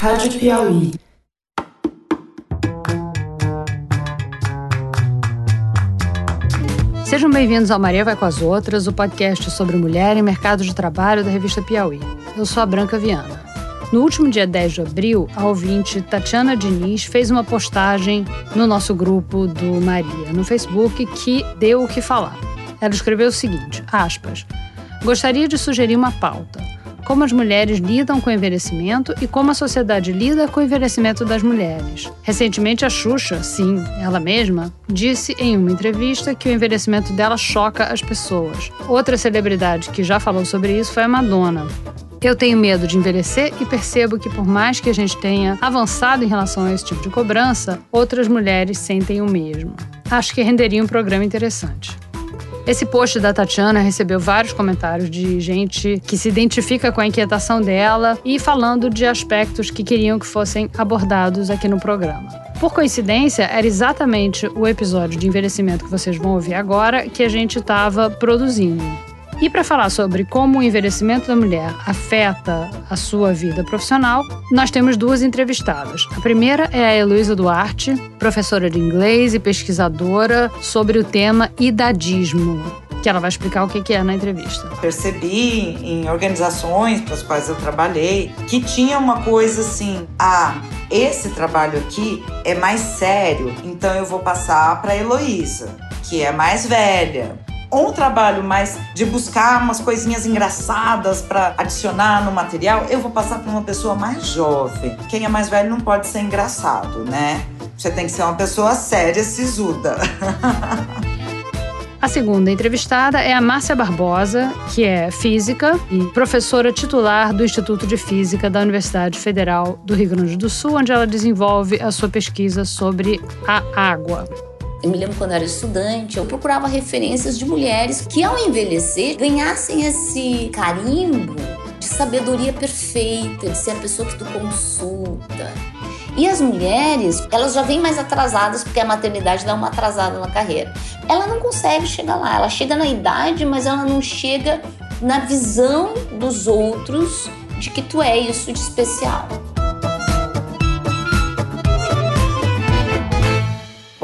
Rádio Piauí. Sejam bem-vindos ao Maria Vai com as Outras, o podcast sobre mulher e mercado de trabalho da revista Piauí. Eu sou a Branca Viana. No último dia 10 de abril, a ouvinte Tatiana Diniz fez uma postagem no nosso grupo do Maria, no Facebook, que deu o que falar. Ela escreveu o seguinte, aspas, Gostaria de sugerir uma pauta como as mulheres lidam com o envelhecimento e como a sociedade lida com o envelhecimento das mulheres. Recentemente, a Xuxa, sim, ela mesma, disse em uma entrevista que o envelhecimento dela choca as pessoas. Outra celebridade que já falou sobre isso foi a Madonna. Eu tenho medo de envelhecer e percebo que, por mais que a gente tenha avançado em relação a esse tipo de cobrança, outras mulheres sentem o mesmo. Acho que renderia um programa interessante. Esse post da Tatiana recebeu vários comentários de gente que se identifica com a inquietação dela e falando de aspectos que queriam que fossem abordados aqui no programa. Por coincidência, era exatamente o episódio de envelhecimento que vocês vão ouvir agora que a gente estava produzindo. E para falar sobre como o envelhecimento da mulher afeta a sua vida profissional, nós temos duas entrevistadas. A primeira é a Heloísa Duarte, professora de inglês e pesquisadora sobre o tema idadismo que ela vai explicar o que é na entrevista. Percebi em organizações para as quais eu trabalhei que tinha uma coisa assim: ah, esse trabalho aqui é mais sério, então eu vou passar para a Heloísa, que é mais velha um trabalho mais de buscar umas coisinhas engraçadas para adicionar no material, eu vou passar para uma pessoa mais jovem. Quem é mais velho não pode ser engraçado, né? Você tem que ser uma pessoa séria, sisuda. A segunda entrevistada é a Márcia Barbosa, que é física e professora titular do Instituto de Física da Universidade Federal do Rio Grande do Sul, onde ela desenvolve a sua pesquisa sobre a água. Eu me lembro quando eu era estudante, eu procurava referências de mulheres que, ao envelhecer, ganhassem esse carimbo de sabedoria perfeita, de ser a pessoa que tu consulta. E as mulheres, elas já vêm mais atrasadas porque a maternidade dá uma atrasada na carreira. Ela não consegue chegar lá, ela chega na idade, mas ela não chega na visão dos outros de que tu é isso de especial.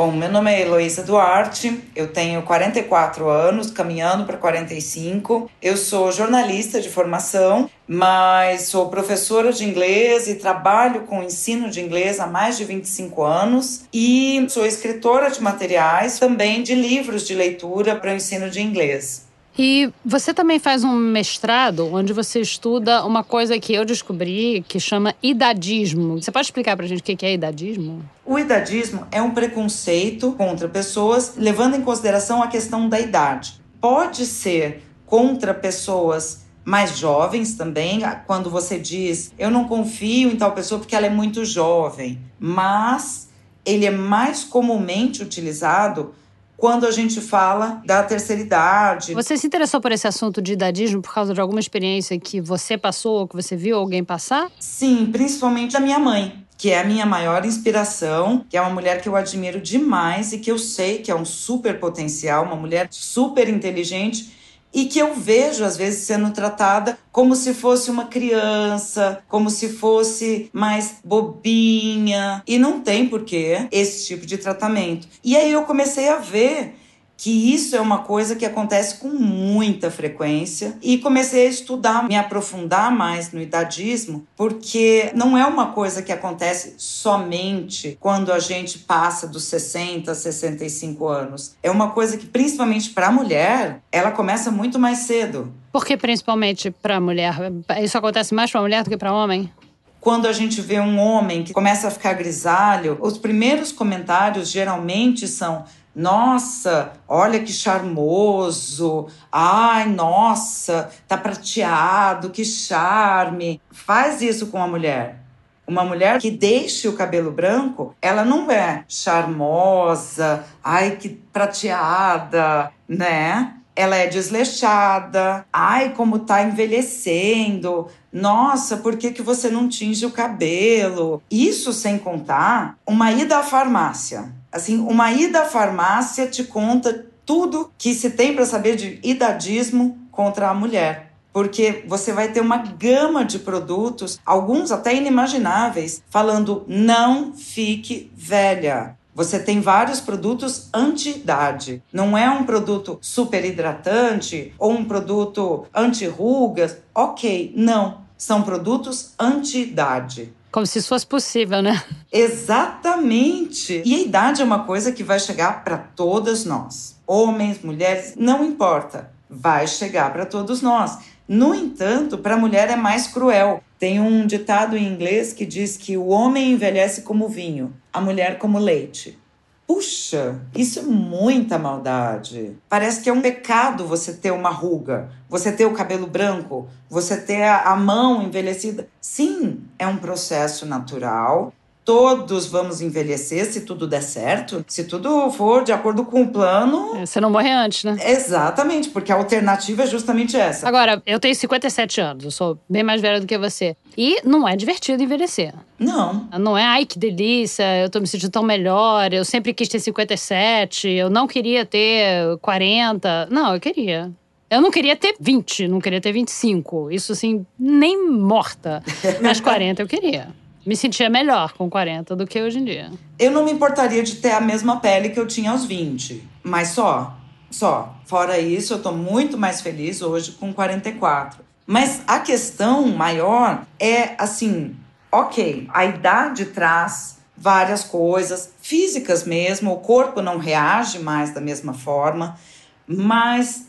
Bom, meu nome é Heloísa Duarte, eu tenho 44 anos, caminhando para 45. Eu sou jornalista de formação, mas sou professora de inglês e trabalho com ensino de inglês há mais de 25 anos e sou escritora de materiais, também de livros de leitura para o ensino de inglês. E você também faz um mestrado onde você estuda uma coisa que eu descobri que chama idadismo. Você pode explicar pra gente o que é idadismo? O idadismo é um preconceito contra pessoas levando em consideração a questão da idade. Pode ser contra pessoas mais jovens também, quando você diz eu não confio em tal pessoa porque ela é muito jovem, mas ele é mais comumente utilizado quando a gente fala da terceira idade. Você se interessou por esse assunto de idadismo por causa de alguma experiência que você passou ou que você viu alguém passar? Sim, principalmente da minha mãe que é a minha maior inspiração, que é uma mulher que eu admiro demais e que eu sei que é um super potencial, uma mulher super inteligente e que eu vejo às vezes sendo tratada como se fosse uma criança, como se fosse mais bobinha, e não tem porquê esse tipo de tratamento. E aí eu comecei a ver que isso é uma coisa que acontece com muita frequência e comecei a estudar, me aprofundar mais no idadismo, porque não é uma coisa que acontece somente quando a gente passa dos 60, 65 anos. É uma coisa que principalmente para a mulher, ela começa muito mais cedo. Por que principalmente para a mulher? Isso acontece mais para a mulher do que para homem? Quando a gente vê um homem que começa a ficar grisalho, os primeiros comentários geralmente são nossa, olha que charmoso. Ai, nossa, tá prateado, que charme. Faz isso com a mulher. Uma mulher que deixe o cabelo branco, ela não é charmosa, ai que prateada, né? Ela é desleixada. Ai, como tá envelhecendo. Nossa, por que, que você não tinge o cabelo? Isso sem contar uma ida à farmácia Assim, uma ida à farmácia te conta tudo que se tem para saber de idadismo contra a mulher. porque você vai ter uma gama de produtos, alguns até inimagináveis, falando não fique velha. Você tem vários produtos anti-idade. Não é um produto super hidratante ou um produto anti-rugas. Ok, não. São produtos anti-idade. Como se isso fosse possível, né? Exatamente. E a idade é uma coisa que vai chegar para todas nós. Homens, mulheres, não importa. Vai chegar para todos nós. No entanto, para a mulher é mais cruel. Tem um ditado em inglês que diz que o homem envelhece como vinho, a mulher como leite. Puxa, isso é muita maldade. Parece que é um pecado você ter uma ruga, você ter o cabelo branco, você ter a mão envelhecida. Sim, é um processo natural todos vamos envelhecer se tudo der certo, se tudo for de acordo com o plano. É, você não morre antes, né? Exatamente, porque a alternativa é justamente essa. Agora, eu tenho 57 anos, eu sou bem mais velha do que você. E não é divertido envelhecer. Não. Não é, ai que delícia, eu tô me sentindo tão melhor, eu sempre quis ter 57, eu não queria ter 40. Não, eu queria. Eu não queria ter 20, não queria ter 25. Isso, assim, nem morta. Mas 40 eu queria me sentia melhor com 40 do que hoje em dia. Eu não me importaria de ter a mesma pele que eu tinha aos 20, mas só, só. Fora isso, eu tô muito mais feliz hoje com 44. Mas a questão maior é assim, OK, a idade traz várias coisas físicas mesmo, o corpo não reage mais da mesma forma, mas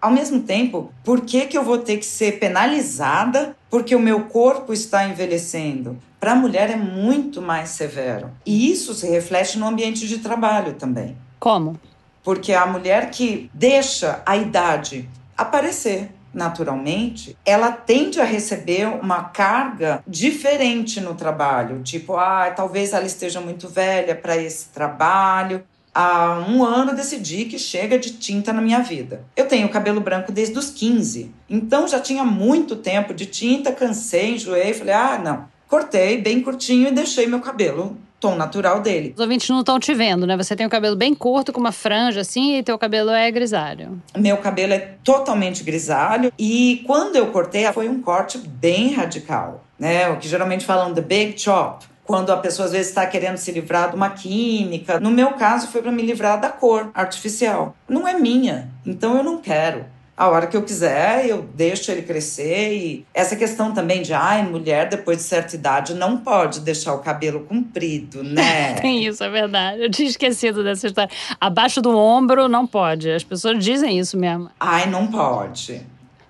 ao mesmo tempo, por que, que eu vou ter que ser penalizada porque o meu corpo está envelhecendo? Para a mulher é muito mais severo. E isso se reflete no ambiente de trabalho também. Como? Porque a mulher que deixa a idade aparecer naturalmente, ela tende a receber uma carga diferente no trabalho. Tipo, ah, talvez ela esteja muito velha para esse trabalho, há um ano decidi que chega de tinta na minha vida. Eu tenho cabelo branco desde os 15, então já tinha muito tempo de tinta, cansei, enjoei, falei: ah, não. Cortei bem curtinho e deixei meu cabelo tom natural dele. Os ouvintes não estão te vendo, né? Você tem o cabelo bem curto, com uma franja assim, e teu cabelo é grisalho. Meu cabelo é totalmente grisalho e quando eu cortei, foi um corte bem radical, né? O que geralmente falam the big chop quando a pessoa às vezes está querendo se livrar de uma química. No meu caso, foi para me livrar da cor artificial. Não é minha, então eu não quero. A hora que eu quiser, eu deixo ele crescer. E essa questão também de, ai, mulher depois de certa idade não pode deixar o cabelo comprido, né? Tem isso, é verdade. Eu tinha esquecido dessa história. Abaixo do ombro não pode. As pessoas dizem isso mesmo. Ai, não pode.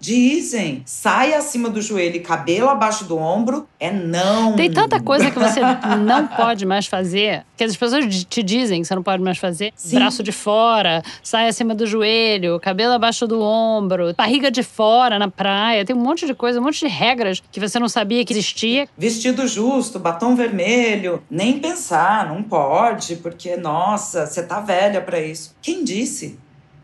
Dizem, sai acima do joelho e cabelo abaixo do ombro é não. Tem tanta coisa que você não pode mais fazer, que as pessoas te dizem que você não pode mais fazer. Sim. Braço de fora, sai acima do joelho, cabelo abaixo do ombro, barriga de fora na praia. Tem um monte de coisa, um monte de regras que você não sabia que existia. Vestido justo, batom vermelho, nem pensar, não pode, porque nossa, você tá velha para isso. Quem disse?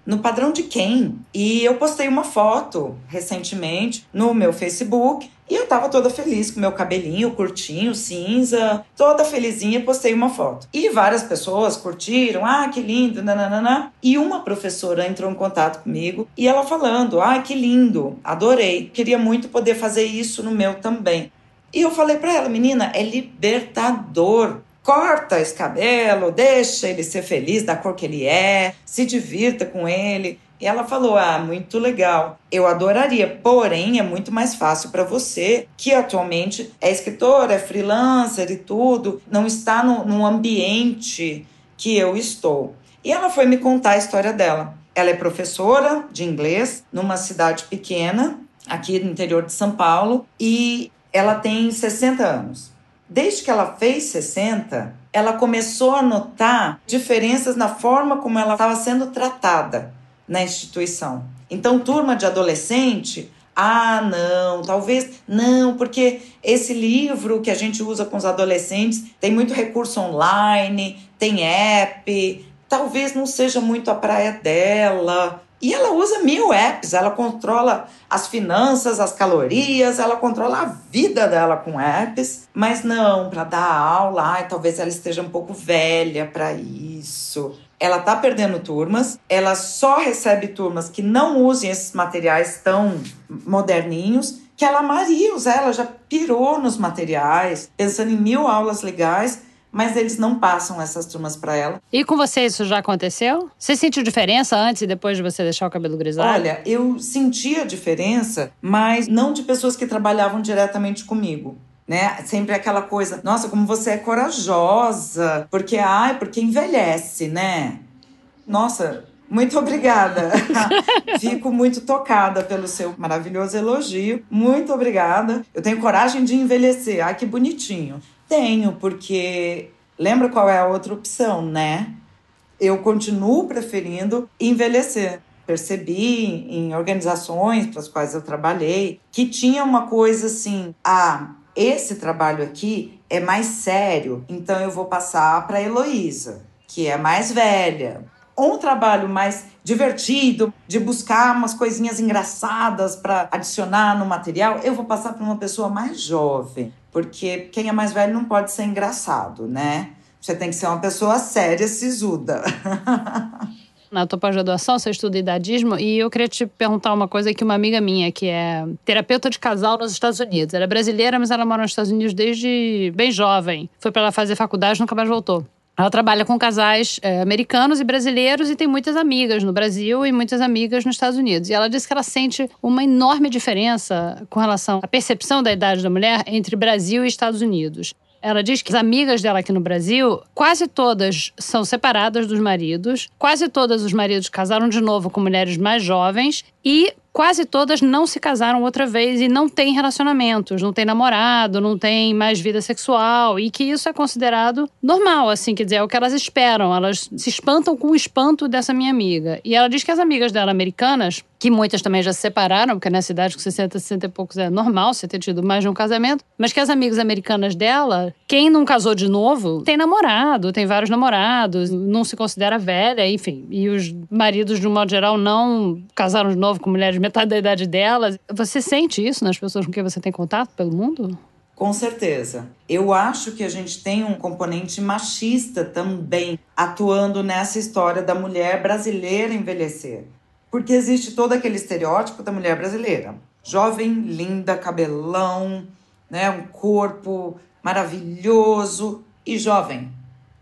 No padrão de quem? E eu postei uma foto recentemente no meu Facebook e eu tava toda feliz com meu cabelinho curtinho, cinza, toda felizinha, postei uma foto. E várias pessoas curtiram, ah, que lindo, nananana. E uma professora entrou em contato comigo e ela falando, ah, que lindo, adorei, queria muito poder fazer isso no meu também. E eu falei para ela, menina, é libertador corta esse cabelo, deixa ele ser feliz da cor que ele é, se divirta com ele. E ela falou: Ah, muito legal. Eu adoraria, porém é muito mais fácil para você, que atualmente é escritor, é freelancer e tudo, não está no, no ambiente que eu estou. E ela foi me contar a história dela. Ela é professora de inglês numa cidade pequena, aqui no interior de São Paulo, e ela tem 60 anos. Desde que ela fez 60, ela começou a notar diferenças na forma como ela estava sendo tratada na instituição. Então, turma de adolescente, ah, não, talvez não, porque esse livro que a gente usa com os adolescentes tem muito recurso online, tem app, talvez não seja muito a praia dela. E ela usa mil apps, ela controla as finanças, as calorias, ela controla a vida dela com apps, mas não para dar aula, ai, talvez ela esteja um pouco velha para isso. Ela tá perdendo turmas, ela só recebe turmas que não usem esses materiais tão moderninhos, que ela amaria usar, ela já pirou nos materiais, pensando em mil aulas legais, mas eles não passam essas turmas para ela. E com você isso já aconteceu? Você sentiu diferença antes e depois de você deixar o cabelo grisalho? Olha, eu sentia diferença, mas não de pessoas que trabalhavam diretamente comigo. Né? Sempre aquela coisa, nossa, como você é corajosa, porque ai, porque envelhece, né? Nossa, muito obrigada. Fico muito tocada pelo seu maravilhoso elogio. Muito obrigada. Eu tenho coragem de envelhecer. Ai, que bonitinho. Tenho, porque lembra qual é a outra opção, né? Eu continuo preferindo envelhecer. Percebi em organizações para as quais eu trabalhei que tinha uma coisa assim: ah, esse trabalho aqui é mais sério, então eu vou passar para Heloísa, que é mais velha. Ou um trabalho mais divertido, de buscar umas coisinhas engraçadas para adicionar no material, eu vou passar para uma pessoa mais jovem. Porque quem é mais velho não pode ser engraçado, né? Você tem que ser uma pessoa séria, sisuda. Na tua pós-graduação, você estuda idadismo e eu queria te perguntar uma coisa que uma amiga minha, que é terapeuta de casal nos Estados Unidos. Ela é brasileira, mas ela mora nos Estados Unidos desde bem jovem. Foi para ela fazer faculdade, nunca mais voltou. Ela trabalha com casais é, americanos e brasileiros e tem muitas amigas no Brasil e muitas amigas nos Estados Unidos. E ela disse que ela sente uma enorme diferença com relação à percepção da idade da mulher entre Brasil e Estados Unidos. Ela diz que as amigas dela aqui no Brasil, quase todas são separadas dos maridos, quase todas os maridos casaram de novo com mulheres mais jovens e quase todas não se casaram outra vez e não têm relacionamentos, não têm namorado, não têm mais vida sexual e que isso é considerado normal, assim, quer dizer, é o que elas esperam. Elas se espantam com o espanto dessa minha amiga. E ela diz que as amigas dela americanas, que muitas também já se separaram, porque nessa idade com 60, 60 e poucos é normal você ter tido mais de um casamento, mas que as amigas americanas dela, quem não casou de novo, tem namorado, tem vários namorados, não se considera velha, enfim. E os maridos, de um modo geral, não casaram de novo com mulheres metade da idade delas. Você sente isso nas pessoas com quem você tem contato pelo mundo? Com certeza. Eu acho que a gente tem um componente machista também atuando nessa história da mulher brasileira envelhecer. Porque existe todo aquele estereótipo da mulher brasileira. Jovem, linda, cabelão, né, um corpo maravilhoso e jovem.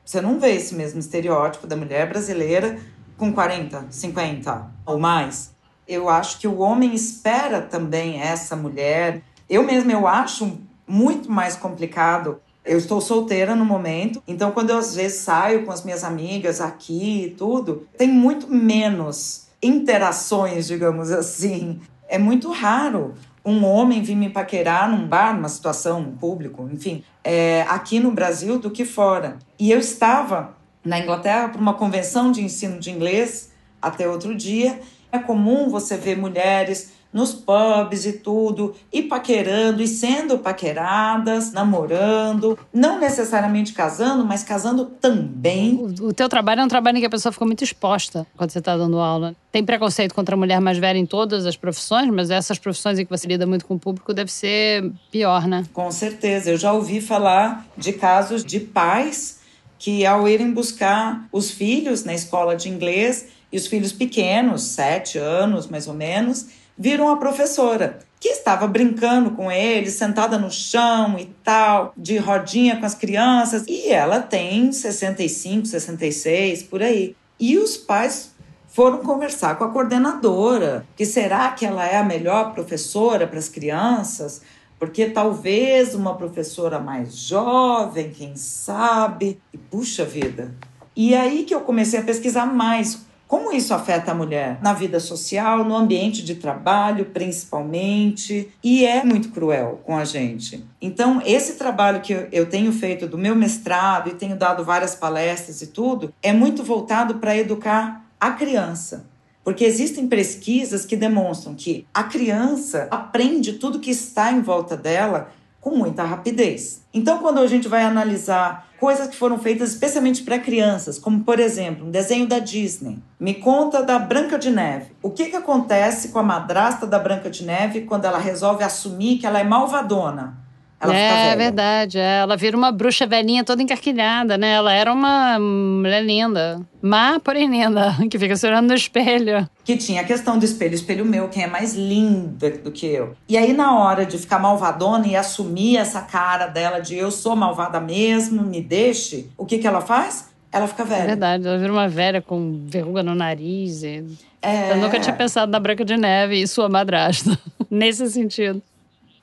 Você não vê esse mesmo estereótipo da mulher brasileira com 40, 50 ou mais eu acho que o homem espera também essa mulher. Eu mesma eu acho muito mais complicado. Eu estou solteira no momento, então quando eu às vezes saio com as minhas amigas aqui e tudo, tem muito menos interações, digamos assim. É muito raro um homem vir me paquerar num bar, numa situação, um público, enfim, é, aqui no Brasil do que fora. E eu estava na Inglaterra para uma convenção de ensino de inglês até outro dia é comum você ver mulheres nos pubs e tudo, e paquerando e sendo paqueradas, namorando, não necessariamente casando, mas casando também. O, o teu trabalho é um trabalho em que a pessoa fica muito exposta quando você está dando aula. Tem preconceito contra a mulher mais velha em todas as profissões, mas essas profissões em que você lida muito com o público deve ser pior, né? Com certeza. Eu já ouvi falar de casos de pais que, ao irem buscar os filhos na escola de inglês, e os filhos pequenos, sete anos mais ou menos, viram a professora, que estava brincando com eles, sentada no chão e tal, de rodinha com as crianças, e ela tem 65, 66, por aí. E os pais foram conversar com a coordenadora, que será que ela é a melhor professora para as crianças? Porque talvez uma professora mais jovem, quem sabe? E puxa vida. E aí que eu comecei a pesquisar mais como isso afeta a mulher na vida social, no ambiente de trabalho, principalmente, e é muito cruel com a gente. Então, esse trabalho que eu tenho feito do meu mestrado e tenho dado várias palestras e tudo, é muito voltado para educar a criança. Porque existem pesquisas que demonstram que a criança aprende tudo que está em volta dela com muita rapidez. Então, quando a gente vai analisar coisas que foram feitas especialmente para crianças, como por exemplo, um desenho da Disney, me conta da Branca de Neve. O que, que acontece com a madrasta da Branca de Neve quando ela resolve assumir que ela é malvadona? Ela é verdade, é. ela vira uma bruxa velhinha toda encarquilhada, né? Ela era uma mulher linda, má, porém linda, que fica se olhando no espelho. Que tinha a questão do espelho, espelho meu, quem é mais linda do que eu. E aí, na hora de ficar malvadona e assumir essa cara dela de eu sou malvada mesmo, me deixe, o que, que ela faz? Ela fica velha. É verdade, ela vira uma velha com verruga no nariz. E... É... Eu nunca tinha pensado na Branca de Neve e sua madrasta, nesse sentido.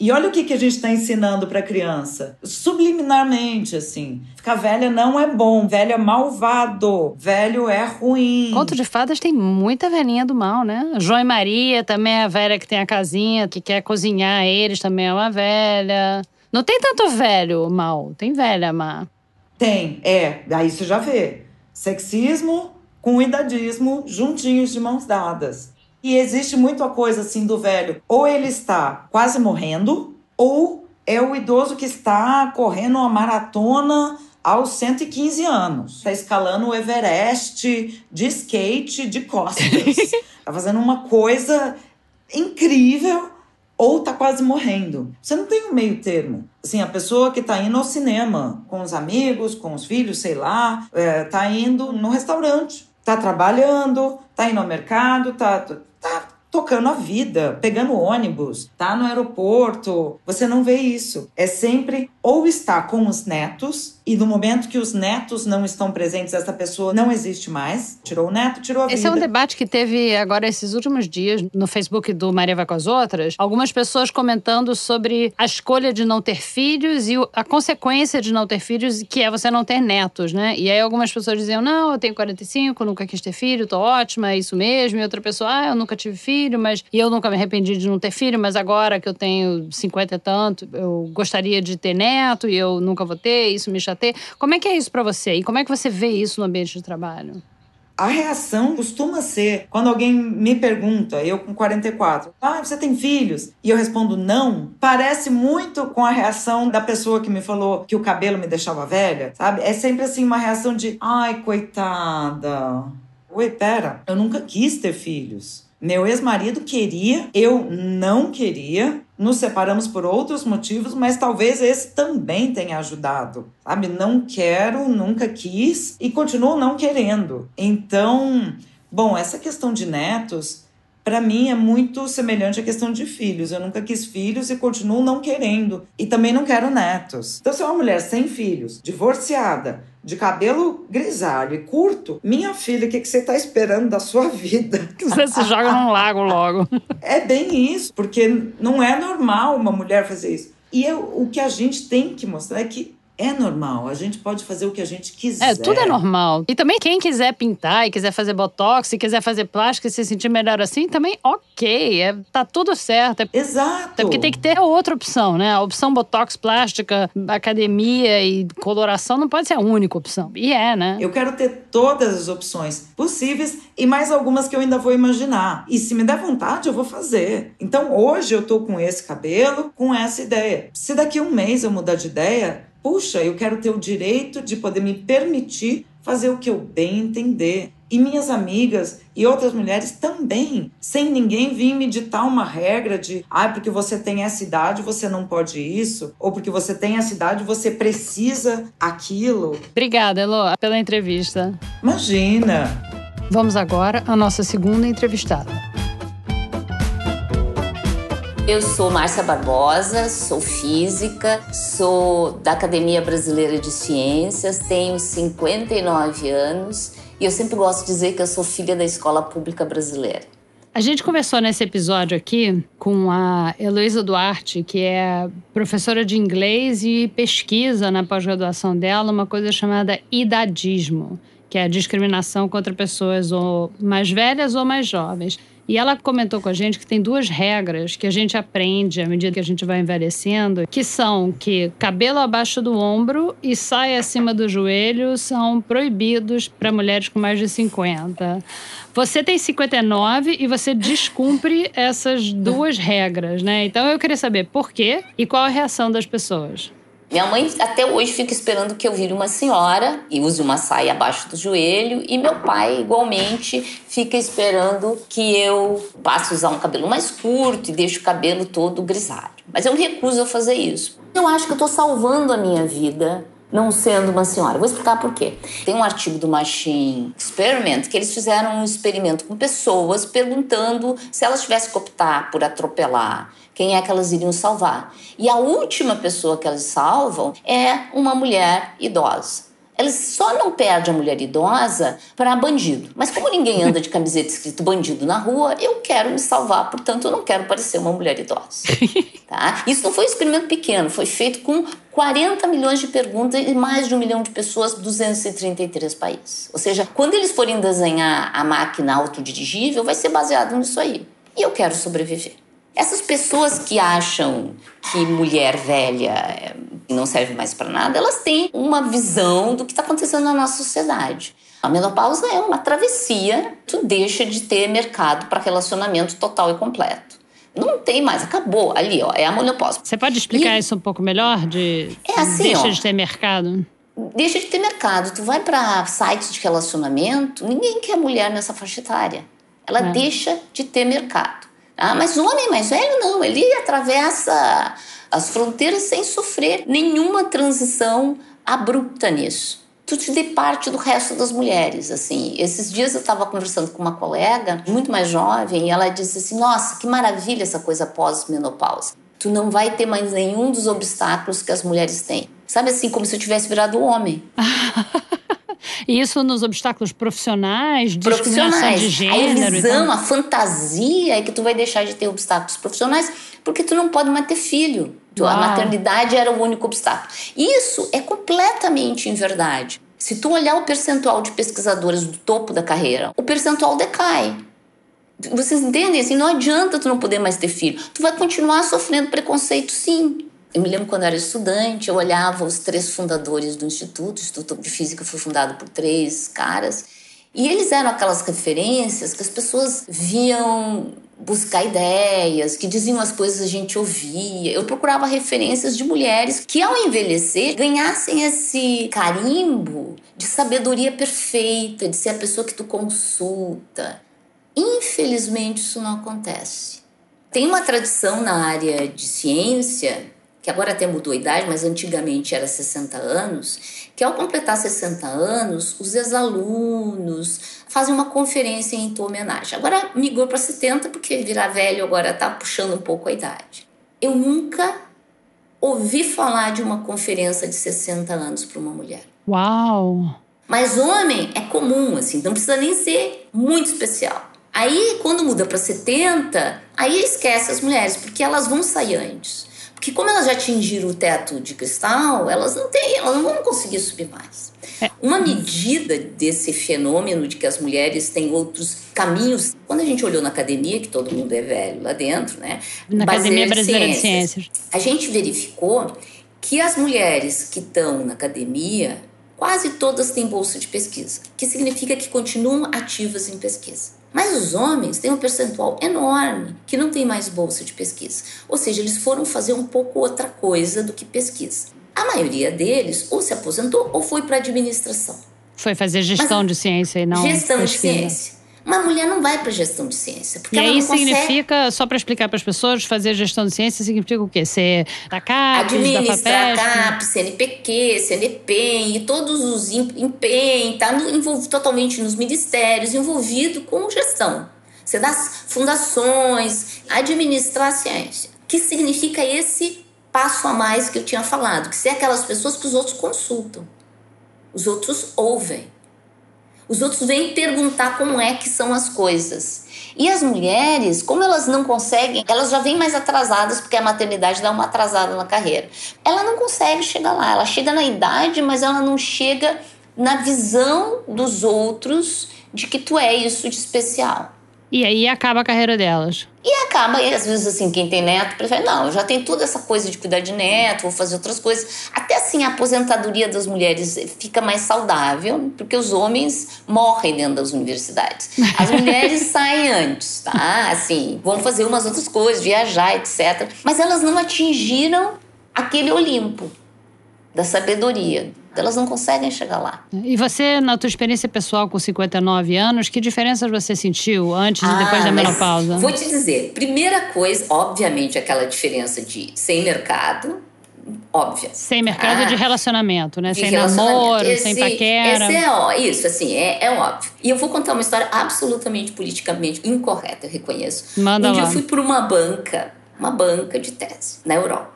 E olha o que, que a gente está ensinando para a criança. Subliminarmente, assim. Ficar velha não é bom. Velho é malvado. Velho é ruim. Conto de fadas tem muita velhinha do mal, né? João e Maria também é a velha que tem a casinha, que quer cozinhar eles, também é uma velha. Não tem tanto velho mal. Tem velha má. Tem, é. Aí você já vê. Sexismo com idadismo juntinhos de mãos dadas. E existe muito a coisa assim do velho, ou ele está quase morrendo, ou é o idoso que está correndo uma maratona aos 115 anos. Está escalando o Everest de skate de costas. Está fazendo uma coisa incrível ou está quase morrendo. Você não tem um meio termo. Assim, a pessoa que está indo ao cinema com os amigos, com os filhos, sei lá, está é, indo no restaurante, está trabalhando, está indo ao mercado, está tá tocando a vida, pegando ônibus, tá no aeroporto. Você não vê isso. É sempre ou está com os netos e no momento que os netos não estão presentes, essa pessoa não existe mais. Tirou o neto, tirou a Esse vida. Esse é um debate que teve agora esses últimos dias no Facebook do Maria Vai com as Outras. Algumas pessoas comentando sobre a escolha de não ter filhos e a consequência de não ter filhos, que é você não ter netos, né? E aí algumas pessoas diziam: não, eu tenho 45, nunca quis ter filho, tô ótima, é isso mesmo. E outra pessoa: ah, eu nunca tive filho, mas. E eu nunca me arrependi de não ter filho, mas agora que eu tenho 50 e tanto, eu gostaria de ter neto e eu nunca vou ter, isso me chateia. Como é que é isso para você? E como é que você vê isso no ambiente de trabalho? A reação costuma ser quando alguém me pergunta, eu com 44, ah, você tem filhos? E eu respondo não. Parece muito com a reação da pessoa que me falou que o cabelo me deixava velha, sabe? É sempre assim uma reação de, ai, coitada. Oi, pera, eu nunca quis ter filhos. Meu ex-marido queria, eu não queria. Nos separamos por outros motivos, mas talvez esse também tenha ajudado. Sabe? Não quero, nunca quis e continuo não querendo. Então, bom, essa questão de netos para mim é muito semelhante à questão de filhos. Eu nunca quis filhos e continuo não querendo. E também não quero netos. Então, se é uma mulher sem filhos, divorciada, de cabelo grisalho e curto, minha filha, o que, que você está esperando da sua vida? Que você se joga num lago logo. É bem isso, porque não é normal uma mulher fazer isso. E eu, o que a gente tem que mostrar é que é normal, a gente pode fazer o que a gente quiser. É, tudo é normal. E também quem quiser pintar e quiser fazer botox, e quiser fazer plástico e se sentir melhor assim, também ok, é, tá tudo certo. É, Exato. É porque tem que ter outra opção, né? A opção botox, plástica, academia e coloração não pode ser a única opção. E é, né? Eu quero ter todas as opções possíveis e mais algumas que eu ainda vou imaginar. E se me der vontade, eu vou fazer. Então hoje eu tô com esse cabelo, com essa ideia. Se daqui a um mês eu mudar de ideia, puxa, eu quero ter o direito de poder me permitir fazer o que eu bem entender. E minhas amigas e outras mulheres também, sem ninguém vir me ditar uma regra de, ah, porque você tem essa idade, você não pode isso, ou porque você tem essa idade, você precisa aquilo. Obrigada, Elo, pela entrevista. Imagina. Vamos agora à nossa segunda entrevistada. Eu sou Márcia Barbosa, sou física, sou da Academia Brasileira de Ciências, tenho 59 anos e eu sempre gosto de dizer que eu sou filha da escola pública brasileira. A gente conversou nesse episódio aqui com a Heloísa Duarte, que é professora de inglês e pesquisa na pós-graduação dela uma coisa chamada idadismo que é a discriminação contra pessoas ou mais velhas ou mais jovens. E ela comentou com a gente que tem duas regras que a gente aprende à medida que a gente vai envelhecendo, que são que cabelo abaixo do ombro e saia acima do joelho são proibidos para mulheres com mais de 50. Você tem 59 e você descumpre essas duas regras, né? Então eu queria saber por quê e qual a reação das pessoas. Minha mãe até hoje fica esperando que eu vire uma senhora e use uma saia abaixo do joelho, e meu pai, igualmente, fica esperando que eu passe a usar um cabelo mais curto e deixe o cabelo todo grisalho. Mas eu me recuso a fazer isso. Eu acho que eu estou salvando a minha vida não sendo uma senhora. Vou explicar por quê. Tem um artigo do Machine Experiment que eles fizeram um experimento com pessoas perguntando se elas tivessem que optar por atropelar quem é que elas iriam salvar. E a última pessoa que elas salvam é uma mulher idosa. Elas só não perdem a mulher idosa para bandido. Mas como ninguém anda de camiseta escrito bandido na rua, eu quero me salvar, portanto eu não quero parecer uma mulher idosa. Tá? Isso não foi um experimento pequeno, foi feito com 40 milhões de perguntas e mais de um milhão de pessoas, 233 países. Ou seja, quando eles forem desenhar a máquina autodirigível, vai ser baseado nisso aí. E eu quero sobreviver. Essas pessoas que acham que mulher velha eh, não serve mais para nada, elas têm uma visão do que está acontecendo na nossa sociedade. A menopausa é uma travessia, tu deixa de ter mercado para relacionamento total e completo. Não tem mais, acabou ali, ó, é a menopausa. Você pode explicar e... isso um pouco melhor? De é assim, deixa ó, de ter mercado? Deixa de ter mercado. Tu vai para sites de relacionamento, ninguém quer mulher nessa faixa etária. Ela é. deixa de ter mercado. Ah, mas o homem mais velho não, ele atravessa as fronteiras sem sofrer nenhuma transição abrupta nisso. Tu te dê parte do resto das mulheres, assim. Esses dias eu estava conversando com uma colega muito mais jovem e ela disse assim: "Nossa, que maravilha essa coisa pós-menopausa. Tu não vai ter mais nenhum dos obstáculos que as mulheres têm. Sabe assim, como se eu tivesse virado homem. E isso nos obstáculos profissionais, profissionais. de gênero. A ilusão, a fantasia é que tu vai deixar de ter obstáculos profissionais porque tu não pode mais ter filho. Uau. A maternidade era o único obstáculo. Isso é completamente inverdade. Se tu olhar o percentual de pesquisadoras do topo da carreira, o percentual decai. Vocês entendem? Assim, não adianta tu não poder mais ter filho. Tu vai continuar sofrendo preconceito, sim. Eu me lembro quando eu era estudante, eu olhava os três fundadores do Instituto, o Instituto de Física foi fundado por três caras, e eles eram aquelas referências que as pessoas viam buscar ideias, que diziam as coisas a gente ouvia. Eu procurava referências de mulheres que, ao envelhecer, ganhassem esse carimbo de sabedoria perfeita, de ser a pessoa que tu consulta. Infelizmente, isso não acontece. Tem uma tradição na área de ciência que agora até mudou a idade, mas antigamente era 60 anos, que ao completar 60 anos, os ex-alunos fazem uma conferência em tua homenagem. Agora migrou para 70 porque virar velho agora está puxando um pouco a idade. Eu nunca ouvi falar de uma conferência de 60 anos para uma mulher. Uau! Mas homem é comum, assim, não precisa nem ser muito especial. Aí, quando muda para 70, aí esquece as mulheres, porque elas vão sair antes que como elas já atingiram o teto de cristal, elas não têm, elas não vão conseguir subir mais. É. Uma medida desse fenômeno de que as mulheres têm outros caminhos, quando a gente olhou na academia, que todo mundo é velho lá dentro, né? Na Academia Brasileira de Ciências, a gente verificou que as mulheres que estão na academia, quase todas têm bolsa de pesquisa, que significa que continuam ativas em pesquisa. Mas os homens têm um percentual enorme que não tem mais bolsa de pesquisa. Ou seja, eles foram fazer um pouco outra coisa do que pesquisa. A maioria deles ou se aposentou ou foi para administração. Foi fazer gestão Mas, de ciência e não Gestão pesquisa. de ciência. Uma mulher não vai para gestão de ciência. Porque e ela aí não significa, consegue... só para explicar para as pessoas, fazer gestão de ciência significa o quê? Ser da CAPES, Administrar da CAPES, CNPq, CNPEM e todos os empenhos, está envolvido totalmente nos ministérios, envolvido com gestão. Você dá fundações, administrar a ciência. que significa esse passo a mais que eu tinha falado? Que ser aquelas pessoas que os outros consultam, os outros ouvem. Os outros vêm perguntar como é que são as coisas. E as mulheres, como elas não conseguem, elas já vêm mais atrasadas porque a maternidade dá uma atrasada na carreira. Ela não consegue chegar lá, ela chega na idade, mas ela não chega na visão dos outros de que tu é isso de especial. E aí acaba a carreira delas. E acaba, e às vezes assim, quem tem neto prefere, não, já tem toda essa coisa de cuidar de neto, vou fazer outras coisas. Até assim, a aposentadoria das mulheres fica mais saudável, porque os homens morrem dentro das universidades. As mulheres saem antes, tá? Assim, vão fazer umas outras coisas, viajar, etc. Mas elas não atingiram aquele Olimpo da sabedoria, elas não conseguem chegar lá. E você, na tua experiência pessoal com 59 anos, que diferenças você sentiu antes ah, e depois da menopausa? Vou te dizer, primeira coisa, obviamente, aquela diferença de sem mercado, óbvia. Sem mercado ah, de relacionamento, né? De sem namoro, esse, sem paquera. Esse é ó, isso, assim, é, é óbvio. E eu vou contar uma história absolutamente politicamente incorreta, eu reconheço. Manda um lá. dia eu fui por uma banca, uma banca de tese na Europa.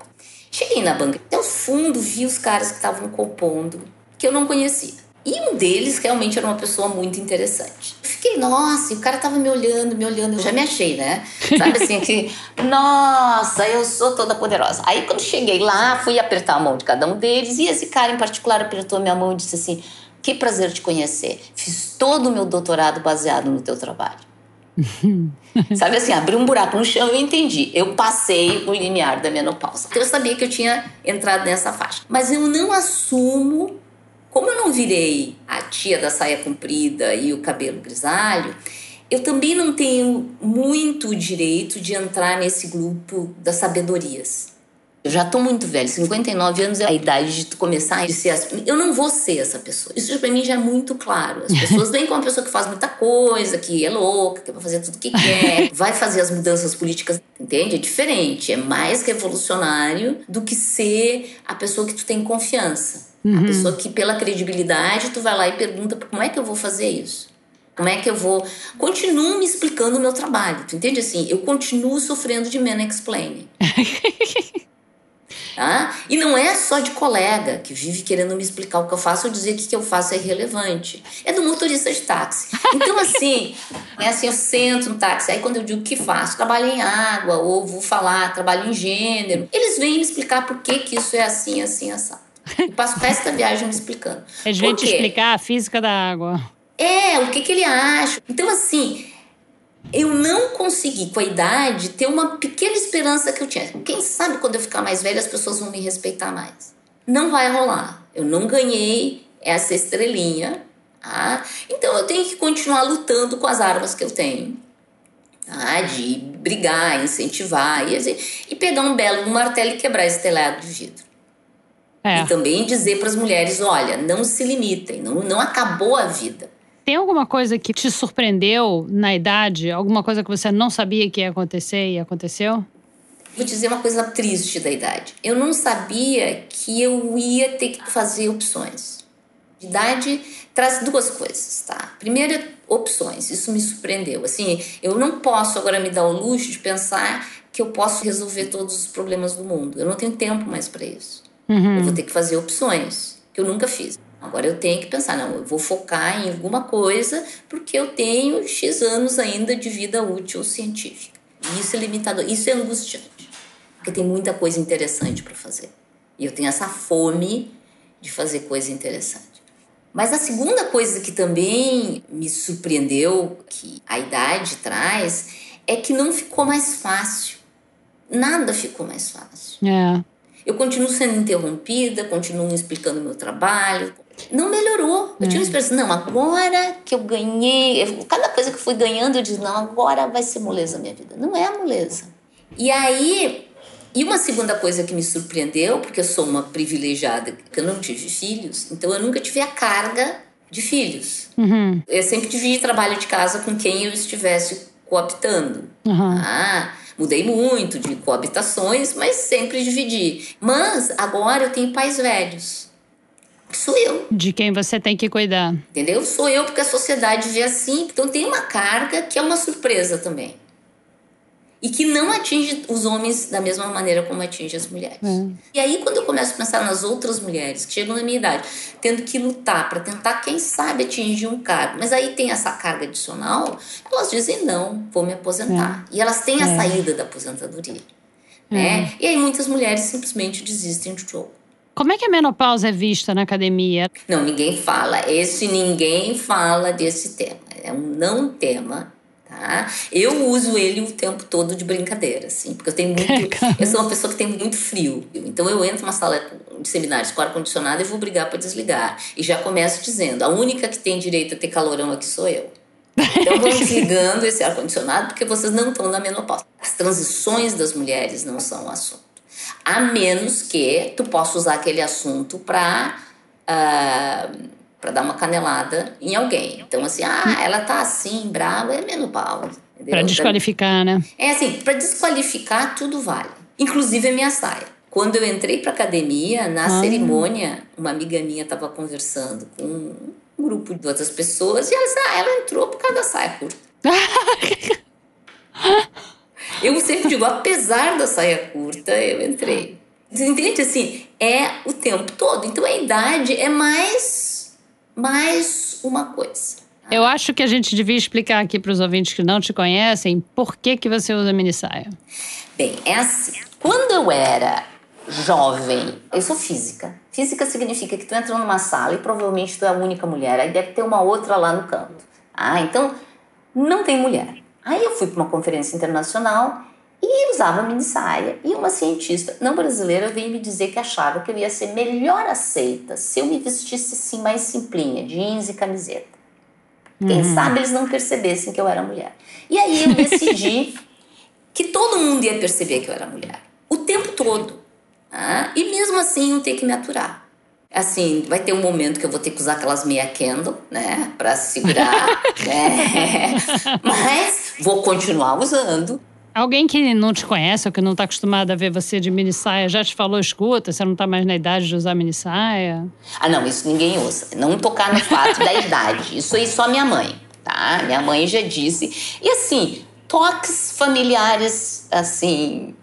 Cheguei na banca, até o fundo vi os caras que estavam compondo, que eu não conhecia. E um deles realmente era uma pessoa muito interessante. Fiquei, nossa, e o cara tava me olhando, me olhando, eu já me achei, né? Sabe assim, que, nossa, eu sou toda poderosa. Aí quando cheguei lá, fui apertar a mão de cada um deles, e esse cara em particular apertou a minha mão e disse assim: que prazer te conhecer. Fiz todo o meu doutorado baseado no teu trabalho. Sabe assim, abriu um buraco no chão, eu entendi. Eu passei o limiar da menopausa. Eu sabia que eu tinha entrado nessa faixa. Mas eu não assumo, como eu não virei a tia da saia comprida e o cabelo grisalho, eu também não tenho muito direito de entrar nesse grupo das sabedorias. Eu já tô muito velho, 59 anos é a idade de tu começar a ser assim. Eu não vou ser essa pessoa. Isso para mim já é muito claro. As pessoas vêm com uma pessoa que faz muita coisa, que é louca, que vai fazer tudo o que quer, vai fazer as mudanças políticas, entende? É diferente, é mais revolucionário do que ser a pessoa que tu tem confiança. Uhum. A pessoa que pela credibilidade tu vai lá e pergunta como é que eu vou fazer isso? Como é que eu vou. Continuo me explicando o meu trabalho. Tu entende assim? Eu continuo sofrendo de men explaining. Tá? E não é só de colega que vive querendo me explicar o que eu faço ou dizer que o que eu faço é irrelevante. É do motorista de táxi. Então, assim, é assim, eu sento no táxi, aí quando eu digo o que faço, trabalho em água, ou vou falar, trabalho em gênero, eles vêm me explicar por que, que isso é assim, assim, assim. E passo o resto da viagem me explicando. Eles vêm te explicar a física da água. É, o que, que ele acha. Então, assim, eu não consegui, com a idade, ter uma pequena esperança que eu tinha. Quem sabe quando eu ficar mais velha as pessoas vão me respeitar mais. Não vai rolar. Eu não ganhei essa estrelinha. Tá? Então eu tenho que continuar lutando com as armas que eu tenho. Tá? De brigar, incentivar e, e pegar um belo martelo e quebrar esse telhado de vidro. É. E também dizer para as mulheres: olha, não se limitem, não, não acabou a vida. Tem alguma coisa que te surpreendeu na idade? Alguma coisa que você não sabia que ia acontecer e aconteceu? Vou dizer uma coisa triste da idade. Eu não sabia que eu ia ter que fazer opções. Idade traz duas coisas, tá? Primeiro, opções. Isso me surpreendeu. Assim, eu não posso agora me dar o luxo de pensar que eu posso resolver todos os problemas do mundo. Eu não tenho tempo mais para isso. Uhum. Eu vou ter que fazer opções que eu nunca fiz. Agora eu tenho que pensar, não, eu vou focar em alguma coisa porque eu tenho X anos ainda de vida útil científica. Isso é limitador, isso é angustiante, porque tem muita coisa interessante para fazer. E eu tenho essa fome de fazer coisa interessante. Mas a segunda coisa que também me surpreendeu, que a idade traz, é que não ficou mais fácil. Nada ficou mais fácil. É. Eu continuo sendo interrompida, continuo explicando meu trabalho, não melhorou. Eu tinha uma esperança, não, agora que eu ganhei, cada coisa que eu fui ganhando, eu disse, não, agora vai ser moleza a minha vida. Não é moleza. E aí, e uma segunda coisa que me surpreendeu, porque eu sou uma privilegiada, que eu não tive filhos, então eu nunca tive a carga de filhos. Uhum. Eu sempre dividi trabalho de casa com quem eu estivesse cooptando. Uhum. Ah, mudei muito de coabitações, mas sempre dividi. Mas agora eu tenho pais velhos sou eu. De quem você tem que cuidar. Entendeu? Sou eu porque a sociedade vê assim. Então tem uma carga que é uma surpresa também. E que não atinge os homens da mesma maneira como atinge as mulheres. É. E aí, quando eu começo a pensar nas outras mulheres que chegam na minha idade, tendo que lutar para tentar, quem sabe, atingir um cargo, mas aí tem essa carga adicional, elas dizem: não, vou me aposentar. É. E elas têm a é. saída da aposentadoria. Né? É. E aí, muitas mulheres simplesmente desistem do jogo. Como é que a menopausa é vista na academia? Não, ninguém fala. Esse ninguém fala desse tema. É um não tema. Tá? Eu uso ele o tempo todo de brincadeira, assim, porque eu tenho muito. eu sou uma pessoa que tem muito frio. Então eu entro numa sala de seminários com ar-condicionado e vou brigar para desligar. E já começo dizendo: a única que tem direito a ter calorão aqui sou eu. Então vamos desligando esse ar-condicionado porque vocês não estão na menopausa. As transições das mulheres não são assunto a menos que tu possa usar aquele assunto para uh, ah, para dar uma canelada em alguém. Então assim, ah, ela tá assim, brava, é menopausa. Para desqualificar, né? É assim, para desqualificar tudo vale, inclusive a minha saia. Quando eu entrei para academia, na ah. cerimônia, uma amiga minha estava conversando com um grupo de outras pessoas e ela disse, ah, ela entrou por causa da saia curta. Eu sempre digo, apesar da saia curta, eu entrei. Você entende? Assim, é o tempo todo. Então a idade é mais, mais uma coisa. Eu acho que a gente devia explicar aqui para os ouvintes que não te conhecem por que, que você usa mini saia. Bem, é assim. Quando eu era jovem, eu sou física. Física significa que tu entra numa sala e provavelmente tu é a única mulher. Aí deve ter uma outra lá no canto. Ah, então não tem mulher. Aí eu fui para uma conferência internacional e usava mini saia. E uma cientista não brasileira veio me dizer que achava que eu ia ser melhor aceita se eu me vestisse assim mais simplinha, jeans e camiseta. Quem uhum. sabe eles não percebessem que eu era mulher. E aí eu decidi que todo mundo ia perceber que eu era mulher. O tempo todo. Ah, e mesmo assim eu ter que me aturar. Assim, vai ter um momento que eu vou ter que usar aquelas meia candle, né, para segurar, né? Mas vou continuar usando. Alguém que não te conhece ou que não está acostumado a ver você de mini saia já te falou, escuta, você não está mais na idade de usar mini saia? Ah, não, isso ninguém usa. Não tocar no fato da idade. Isso aí só minha mãe, tá? Minha mãe já disse. E assim, toques familiares, assim,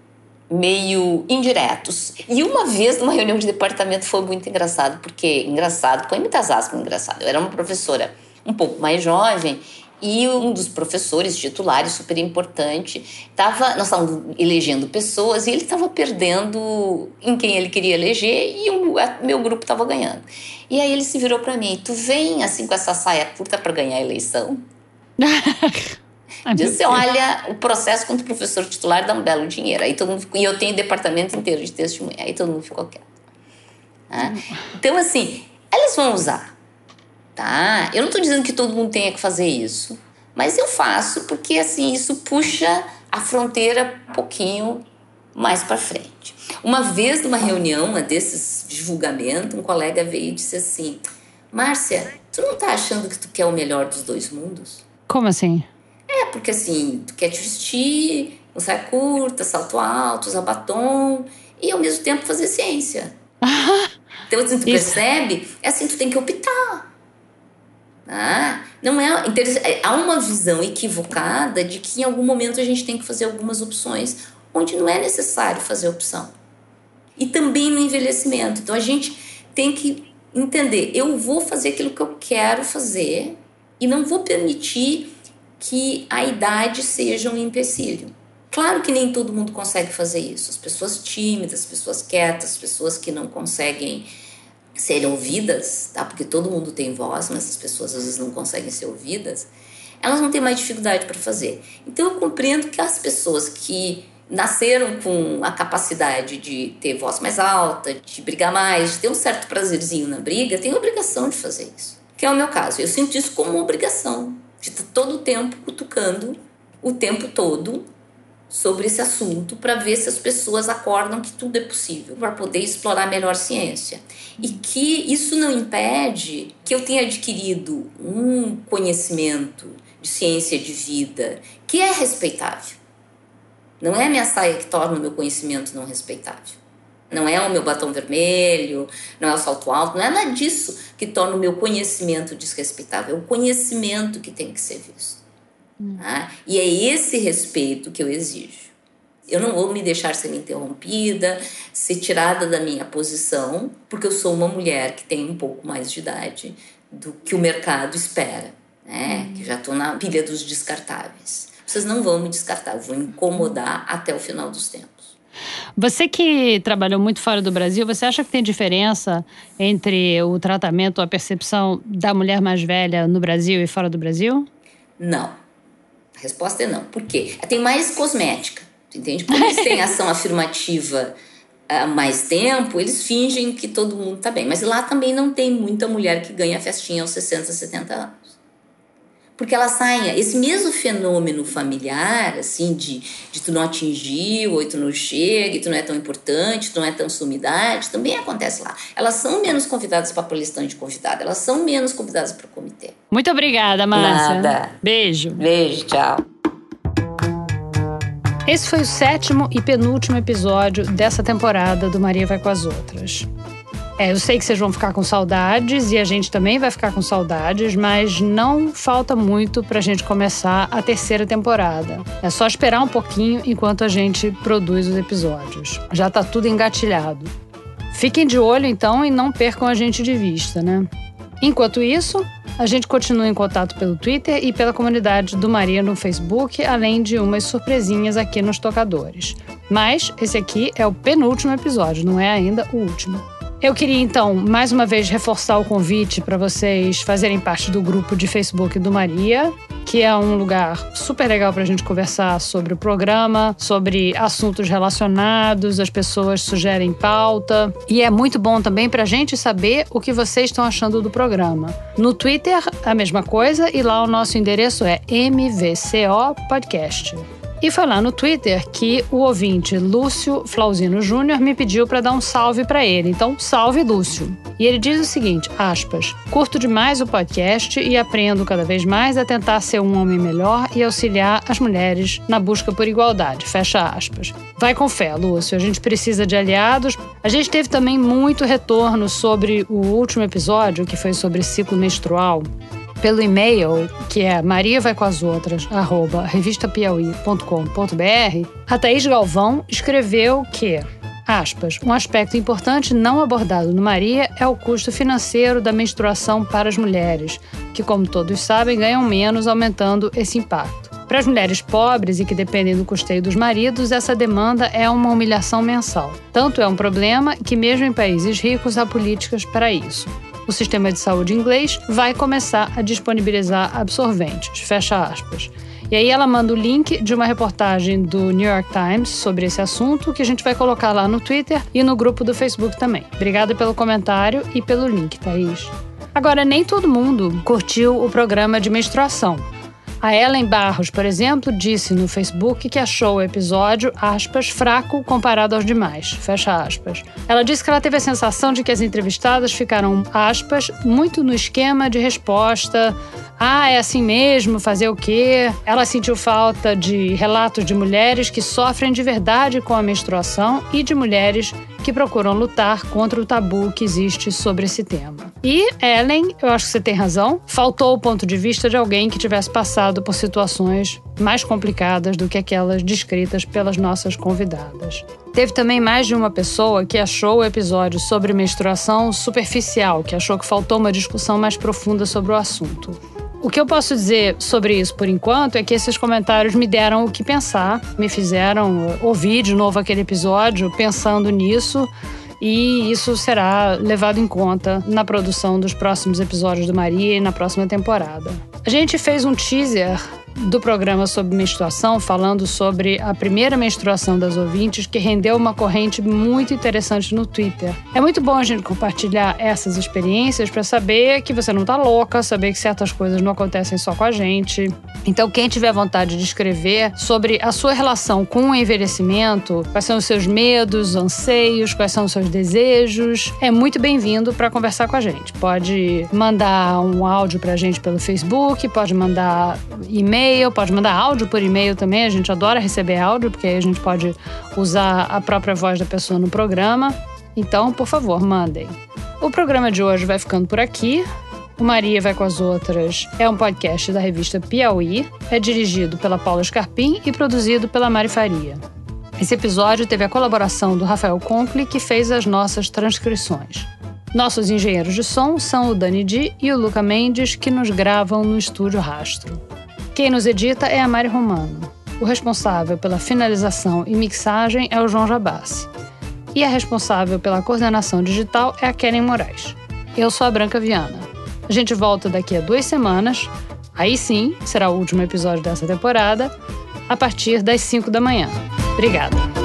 meio indiretos. E uma vez, numa reunião de departamento, foi muito engraçado, porque engraçado, põe muitas aspas engraçado. Eu era uma professora um pouco mais jovem e um dos professores titulares, super importante, estava. Nós estávamos elegendo pessoas e ele estava perdendo em quem ele queria eleger e o meu grupo estava ganhando. E aí ele se virou para mim: Tu vem assim com essa saia curta para ganhar a eleição? Ai, Disse, olha, o processo contra o professor titular dá um belo dinheiro. Aí todo mundo, e eu tenho departamento inteiro de testemunha. Aí todo mundo ficou quieto. Né? Então, assim, eles vão usar. Tá? Eu não estou dizendo que todo mundo tenha que fazer isso. Mas eu faço porque, assim, isso puxa a fronteira um pouquinho mais para frente. Uma vez, numa reunião, uma desses divulgamentos, um colega veio e disse assim: Márcia, tu não tá achando que tu quer o melhor dos dois mundos? Como assim? É, porque assim, tu quer te vestir, saia curta, salto alto, usar batom e ao mesmo tempo fazer ciência. então, assim, tu Isso. percebe, é assim, tu tem que optar. Ah, não é, é há uma visão equivocada de que em algum momento a gente tem que fazer algumas opções onde não é necessário fazer opção. E também no envelhecimento. Então a gente tem que entender, eu vou fazer aquilo que eu quero fazer e não vou permitir que a idade seja um empecilho. Claro que nem todo mundo consegue fazer isso. As pessoas tímidas, as pessoas quietas, as pessoas que não conseguem ser ouvidas, tá? Porque todo mundo tem voz, mas as pessoas às vezes não conseguem ser ouvidas. Elas vão ter mais dificuldade para fazer. Então eu compreendo que as pessoas que nasceram com a capacidade de ter voz mais alta, de brigar mais, de ter um certo prazerzinho na briga, têm obrigação de fazer isso. Que é o meu caso. Eu sinto isso como obrigação de estar tá todo o tempo cutucando o tempo todo sobre esse assunto para ver se as pessoas acordam que tudo é possível para poder explorar melhor a ciência. E que isso não impede que eu tenha adquirido um conhecimento de ciência de vida que é respeitável. Não é minha saia que torna o meu conhecimento não respeitável. Não é o meu batom vermelho, não é o salto alto, não é nada disso que torna o meu conhecimento desrespeitável. É o conhecimento que tem que ser visto. Hum. Tá? E é esse respeito que eu exijo. Eu não vou me deixar ser interrompida, ser tirada da minha posição, porque eu sou uma mulher que tem um pouco mais de idade do que o mercado espera, né? Hum. Que já estou na pilha dos descartáveis. Vocês não vão me descartar, eu vou incomodar até o final dos tempos. Você que trabalhou muito fora do Brasil, você acha que tem diferença entre o tratamento, a percepção da mulher mais velha no Brasil e fora do Brasil? Não. A resposta é não. Por quê? Tem mais cosmética, entende? Porque eles têm ação afirmativa há mais tempo, eles fingem que todo mundo está bem. Mas lá também não tem muita mulher que ganha festinha aos 60, 70 anos porque ela saia. Esse mesmo fenômeno familiar, assim, de, de tu não atingir, ou tu não chega, e tu não é tão importante, tu não é tão sumidade, também acontece lá. Elas são menos convidadas para a listão de convidada, elas são menos convidadas para o comitê. Muito obrigada, Márcia. Nada. Beijo. Beijo, tchau. Esse foi o sétimo e penúltimo episódio dessa temporada do Maria Vai com as Outras. É, eu sei que vocês vão ficar com saudades e a gente também vai ficar com saudades, mas não falta muito pra gente começar a terceira temporada. É só esperar um pouquinho enquanto a gente produz os episódios. Já tá tudo engatilhado. Fiquem de olho então e não percam a gente de vista, né? Enquanto isso, a gente continua em contato pelo Twitter e pela comunidade do Maria no Facebook, além de umas surpresinhas aqui nos tocadores. Mas esse aqui é o penúltimo episódio, não é ainda o último. Eu queria então, mais uma vez, reforçar o convite para vocês fazerem parte do grupo de Facebook do Maria, que é um lugar super legal para a gente conversar sobre o programa, sobre assuntos relacionados, as pessoas sugerem pauta. E é muito bom também para a gente saber o que vocês estão achando do programa. No Twitter, a mesma coisa, e lá o nosso endereço é MVCO Podcast. E foi lá no Twitter que o ouvinte Lúcio Flauzino Júnior me pediu para dar um salve para ele. Então, salve Lúcio. E ele diz o seguinte, aspas, curto demais o podcast e aprendo cada vez mais a tentar ser um homem melhor e auxiliar as mulheres na busca por igualdade, fecha aspas. Vai com fé, Lúcio, a gente precisa de aliados. A gente teve também muito retorno sobre o último episódio, que foi sobre ciclo menstrual pelo e-mail, que é Maria vai com as outras, arroba revistapiauí.com.br, a Thaís Galvão escreveu que Aspas, um aspecto importante não abordado no Maria é o custo financeiro da menstruação para as mulheres, que, como todos sabem, ganham menos, aumentando esse impacto. Para as mulheres pobres e que dependem do custeio dos maridos, essa demanda é uma humilhação mensal. Tanto é um problema que, mesmo em países ricos, há políticas para isso o sistema de saúde inglês vai começar a disponibilizar absorventes. Fecha aspas. E aí ela manda o link de uma reportagem do New York Times sobre esse assunto que a gente vai colocar lá no Twitter e no grupo do Facebook também. Obrigada pelo comentário e pelo link, Thaís. Agora, nem todo mundo curtiu o programa de menstruação. A Ellen Barros, por exemplo, disse no Facebook que achou o episódio, aspas, fraco comparado aos demais, fecha aspas. Ela disse que ela teve a sensação de que as entrevistadas ficaram, aspas, muito no esquema de resposta ah, é assim mesmo, fazer o quê? Ela sentiu falta de relatos de mulheres que sofrem de verdade com a menstruação e de mulheres que procuram lutar contra o tabu que existe sobre esse tema. E, Ellen, eu acho que você tem razão, faltou o ponto de vista de alguém que tivesse passado por situações mais complicadas do que aquelas descritas pelas nossas convidadas. Teve também mais de uma pessoa que achou o episódio sobre menstruação superficial, que achou que faltou uma discussão mais profunda sobre o assunto. O que eu posso dizer sobre isso por enquanto é que esses comentários me deram o que pensar, me fizeram ouvir de novo aquele episódio pensando nisso e isso será levado em conta na produção dos próximos episódios do Maria e na próxima temporada. A gente fez um teaser do programa sobre menstruação, falando sobre a primeira menstruação das ouvintes, que rendeu uma corrente muito interessante no Twitter. É muito bom a gente compartilhar essas experiências para saber que você não está louca, saber que certas coisas não acontecem só com a gente. Então, quem tiver vontade de escrever sobre a sua relação com o envelhecimento, quais são os seus medos, anseios, quais são os seus desejos, é muito bem-vindo para conversar com a gente. Pode mandar um áudio para a gente pelo Facebook, pode mandar e-mail e-mail, pode mandar áudio por e-mail também. A gente adora receber áudio, porque aí a gente pode usar a própria voz da pessoa no programa. Então, por favor, mandem. O programa de hoje vai ficando por aqui. O Maria Vai com as Outras é um podcast da revista Piauí, é dirigido pela Paula Scarpim e produzido pela Mari Faria. Esse episódio teve a colaboração do Rafael Conkle, que fez as nossas transcrições. Nossos engenheiros de som são o Dani Di e o Luca Mendes, que nos gravam no estúdio Rastro. Quem nos edita é a Mari Romano. O responsável pela finalização e mixagem é o João Jabassi. E a responsável pela coordenação digital é a Keren Moraes. Eu sou a Branca Viana. A gente volta daqui a duas semanas. Aí sim, será o último episódio dessa temporada, a partir das 5 da manhã. Obrigada.